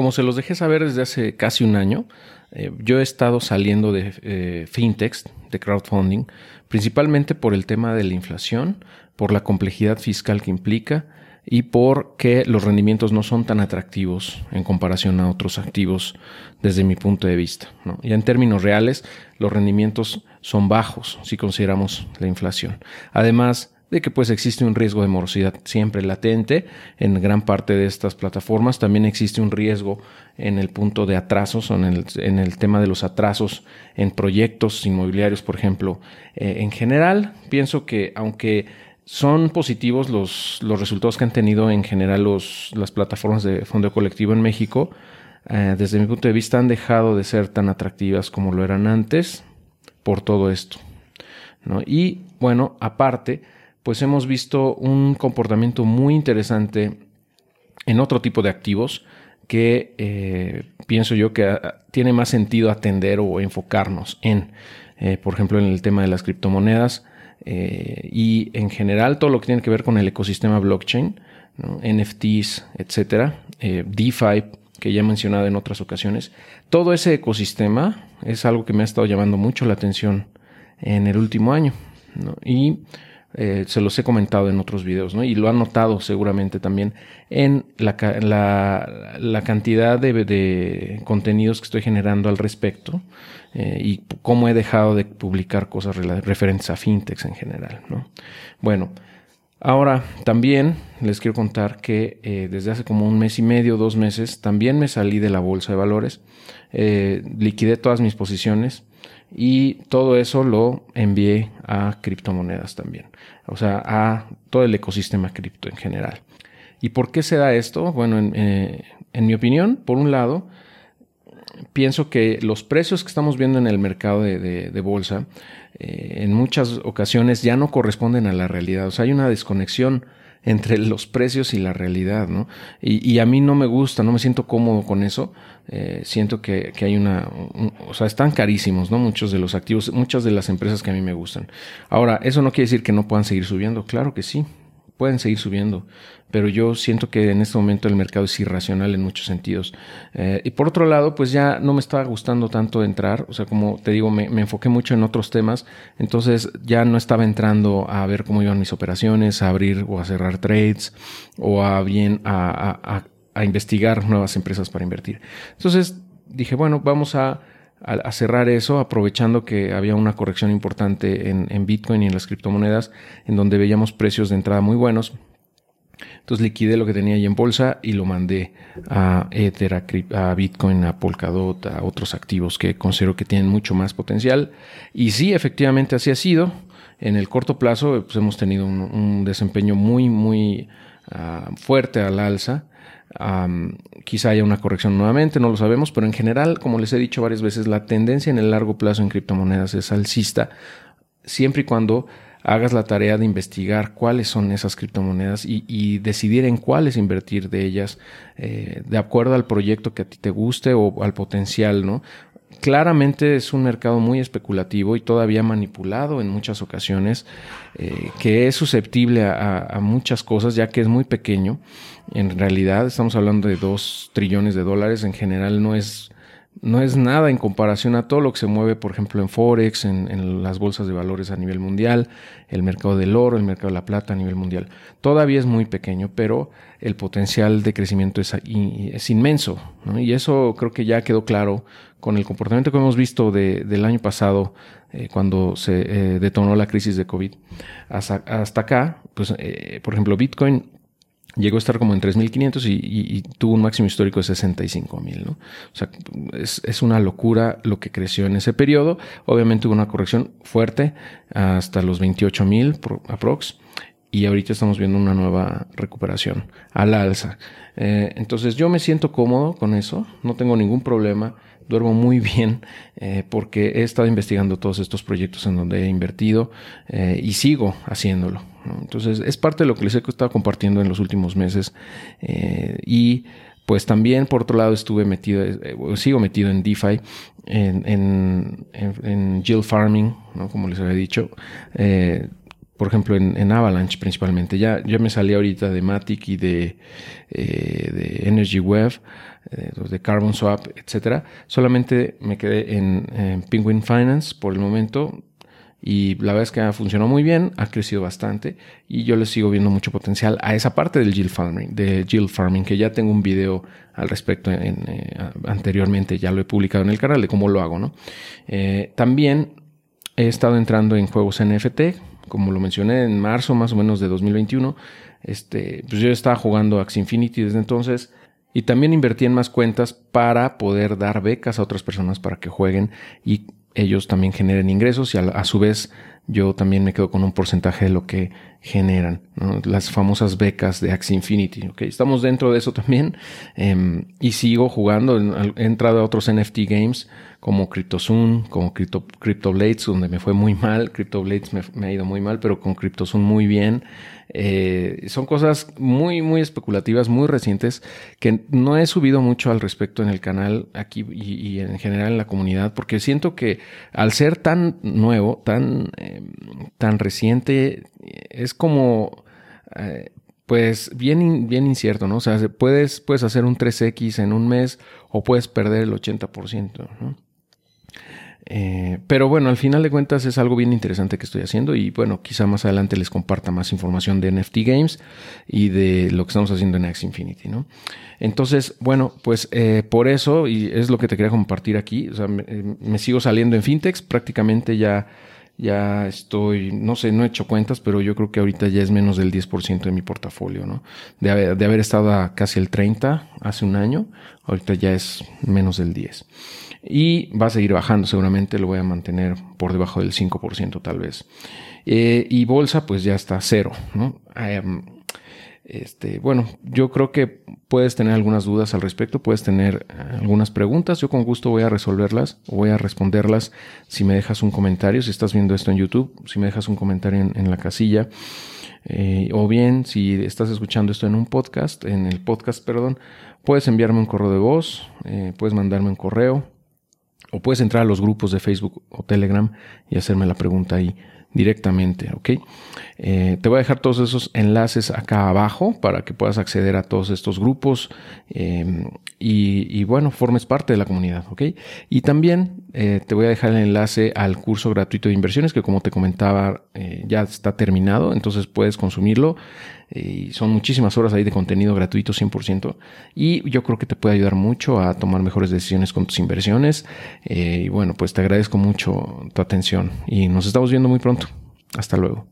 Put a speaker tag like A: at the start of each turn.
A: como se los dejé saber desde hace casi un año, eh, yo he estado saliendo de eh, fintechs, de crowdfunding, principalmente por el tema de la inflación, por la complejidad fiscal que implica y porque los rendimientos no son tan atractivos en comparación a otros activos desde mi punto de vista. Y en términos reales, los rendimientos son bajos si consideramos la inflación. Además, de que pues existe un riesgo de morosidad siempre latente en gran parte de estas plataformas. También existe un riesgo en el punto de atrasos o en el, en el tema de los atrasos en proyectos inmobiliarios, por ejemplo. Eh, en general, pienso que aunque son positivos los, los resultados que han tenido en general los, las plataformas de fondo colectivo en México, eh, desde mi punto de vista han dejado de ser tan atractivas como lo eran antes por todo esto. Y bueno, aparte, pues hemos visto un comportamiento muy interesante en otro tipo de activos que eh, pienso yo que ah, tiene más sentido atender o enfocarnos en, eh, por ejemplo, en el tema de las criptomonedas eh, y en general todo lo que tiene que ver con el ecosistema blockchain, NFTs, etcétera, DeFi, que ya he mencionado en otras ocasiones. Todo ese ecosistema es algo que me ha estado llamando mucho la atención en el último año. Y eh, se los he comentado en otros videos. Y lo han notado seguramente también en la, cantidad de, contenidos que estoy generando al respecto eh, y cómo he dejado de publicar cosas referentes a fintechs en general, ¿no? Bueno, ahora también les quiero contar que eh, desde hace como un mes y medio, dos meses, también me salí de la bolsa de valores, liquidé todas mis posiciones y todo eso lo envié a criptomonedas también, o sea, a todo el ecosistema cripto en general. ¿Y por qué se da esto? Bueno, en, eh, mi opinión, por un lado, pienso que los precios que estamos viendo en el mercado de, bolsa eh, en muchas ocasiones ya no corresponden a la realidad, o sea, hay una desconexión entre los precios y la realidad, ¿no? Y, a mí no me gusta, no me siento cómodo con eso. Eh, siento que, hay una, o sea, están carísimos, ¿no? Muchos de los activos, muchas de las empresas que a mí me gustan. Ahora, eso no quiere decir que no puedan seguir subiendo, claro que sí pueden seguir subiendo, pero yo siento que en este momento el mercado es irracional en muchos sentidos. Eh, y por otro lado, pues ya no me estaba gustando tanto entrar, o sea, como te digo, me, enfoqué mucho en otros temas, entonces ya no estaba entrando a ver cómo iban mis operaciones, a abrir o a cerrar trades o a bien a investigar nuevas empresas para invertir. Entonces dije, bueno, vamos a a, cerrar eso, aprovechando que había una corrección importante en, Bitcoin y en las criptomonedas, en donde veíamos precios de entrada muy buenos. Entonces liquidé lo que tenía ahí en bolsa y lo mandé a Ether, a, Bitcoin, a Polkadot, a otros activos que considero que tienen mucho más potencial. Y sí, efectivamente así ha sido. En el corto plazo pues, hemos tenido un, desempeño muy, muy ah, fuerte al alza quizá haya una corrección nuevamente, no lo sabemos, pero en general, como les he dicho varias veces, la tendencia en el largo plazo en criptomonedas es alcista, siempre y cuando hagas la tarea de investigar cuáles son esas criptomonedas y, decidir en cuáles invertir de ellas eh, de acuerdo al proyecto que a ti te guste o al potencial, ¿no? Claramente es un mercado muy especulativo y todavía manipulado en muchas ocasiones, eh, que es susceptible a, muchas cosas, ya que es muy pequeño. En realidad, estamos hablando de dos trillones de dólares, en general no es no es nada en comparación a todo lo que se mueve, por ejemplo, en Forex, en, las bolsas de valores a nivel mundial, el mercado del oro, el mercado de la plata a nivel mundial. Todavía es muy pequeño, pero el potencial de crecimiento es, inmenso. Y eso creo que ya quedó claro con el comportamiento que hemos visto del año pasado, eh, cuando se eh, detonó la crisis de COVID. Hasta, hasta acá, pues, eh, por ejemplo, Bitcoin llegó a estar como en 3.500 y, y, tuvo un máximo histórico de 65.000, ¿no? O sea, es, una locura lo que creció en ese periodo. Obviamente hubo una corrección fuerte hasta los 28.000 aprox. Y ahorita estamos viendo una nueva recuperación al alza. Eh, entonces yo me siento cómodo con eso, no tengo ningún problema duermo muy bien eh, porque he estado investigando todos estos proyectos en donde he invertido eh, y sigo haciéndolo. Entonces es parte de lo que les he estado compartiendo en los últimos meses y pues también por otro lado estuve metido, sigo metido en DeFi, en, en, en, Farming, como les había dicho por ejemplo, en, Avalanche principalmente. Ya, ya me salí ahorita de Matic y de, eh, de Energy Web, eh, de Carbon Swap, etcétera. Solamente me quedé en, Penguin Finance por el momento. Y la verdad es que ha funcionado muy bien, ha crecido bastante y yo le sigo viendo mucho potencial a esa parte del yield farming, de yield farming, que ya tengo un video al respecto eh, anteriormente, ya lo he publicado en el canal de cómo lo hago, ¿no? también he estado entrando en juegos NFT, como lo mencioné en marzo más o menos de 2021, este, pues yo estaba jugando Axie Infinity desde entonces y también invertí en más cuentas para poder dar becas a otras personas para que jueguen y ellos también generen ingresos y a, su vez yo también me quedo con un porcentaje de lo que generan, las famosas becas de Axie Infinity. ¿okay? Estamos dentro de eso también em, y sigo jugando. He entrado a otros NFT games como CryptoZoom, como Crypto, CryptoBlades, donde me fue muy mal. CryptoBlades me, me ha ido muy mal, pero con CryptoZoom muy bien. Eh, son cosas muy, muy especulativas, muy recientes, que no he subido mucho al respecto en el canal aquí y, en general en la comunidad, porque siento que al ser tan nuevo, tan, em, tan reciente, es como... Eh, pues bien, bien incierto, ¿no? O sea, puedes, puedes hacer un 3X en un mes o puedes perder el 80%, ¿no? Eh, pero bueno, al final de cuentas es algo bien interesante que estoy haciendo y bueno, quizá más adelante les comparta más información de NFT Games y de lo que estamos haciendo en X Infinity, ¿no? Entonces, bueno, pues eh, por eso, y es lo que te quería compartir aquí, o sea, me, eh, sigo saliendo en fintechs, prácticamente ya, ya estoy, no sé, no he hecho cuentas, pero yo creo que ahorita ya es menos del 10% de mi portafolio, ¿no? De haber, estado a casi el 30 hace un año, ahorita ya es menos del 10 y va a seguir bajando seguramente, lo voy a mantener por debajo del 5% tal vez. Eh, y bolsa pues ya está cero, ¿no? Em, este, bueno, yo creo que puedes tener algunas dudas al respecto, puedes tener eh, algunas preguntas, yo con gusto voy a resolverlas voy a responderlas si me dejas un comentario, si estás viendo esto en YouTube, si me dejas un comentario en, la casilla. Eh, o bien, si estás escuchando esto en un podcast, en el podcast, perdón, puedes enviarme un correo de voz, puedes mandarme un correo, o puedes entrar a los grupos de Facebook o Telegram y hacerme la pregunta ahí directamente, ¿ok? Eh, te voy a dejar todos esos enlaces acá abajo para que puedas acceder a todos estos grupos eh, y, bueno, formes parte de la comunidad, ¿ok? Y también eh, te voy a dejar el enlace al curso gratuito de inversiones que como te comentaba ya está terminado, entonces puedes consumirlo y son muchísimas horas ahí de contenido gratuito 100% y yo creo que te puede ayudar mucho a tomar mejores decisiones con tus inversiones y bueno, pues te agradezco mucho tu atención y nos estamos viendo muy pronto. Hasta luego.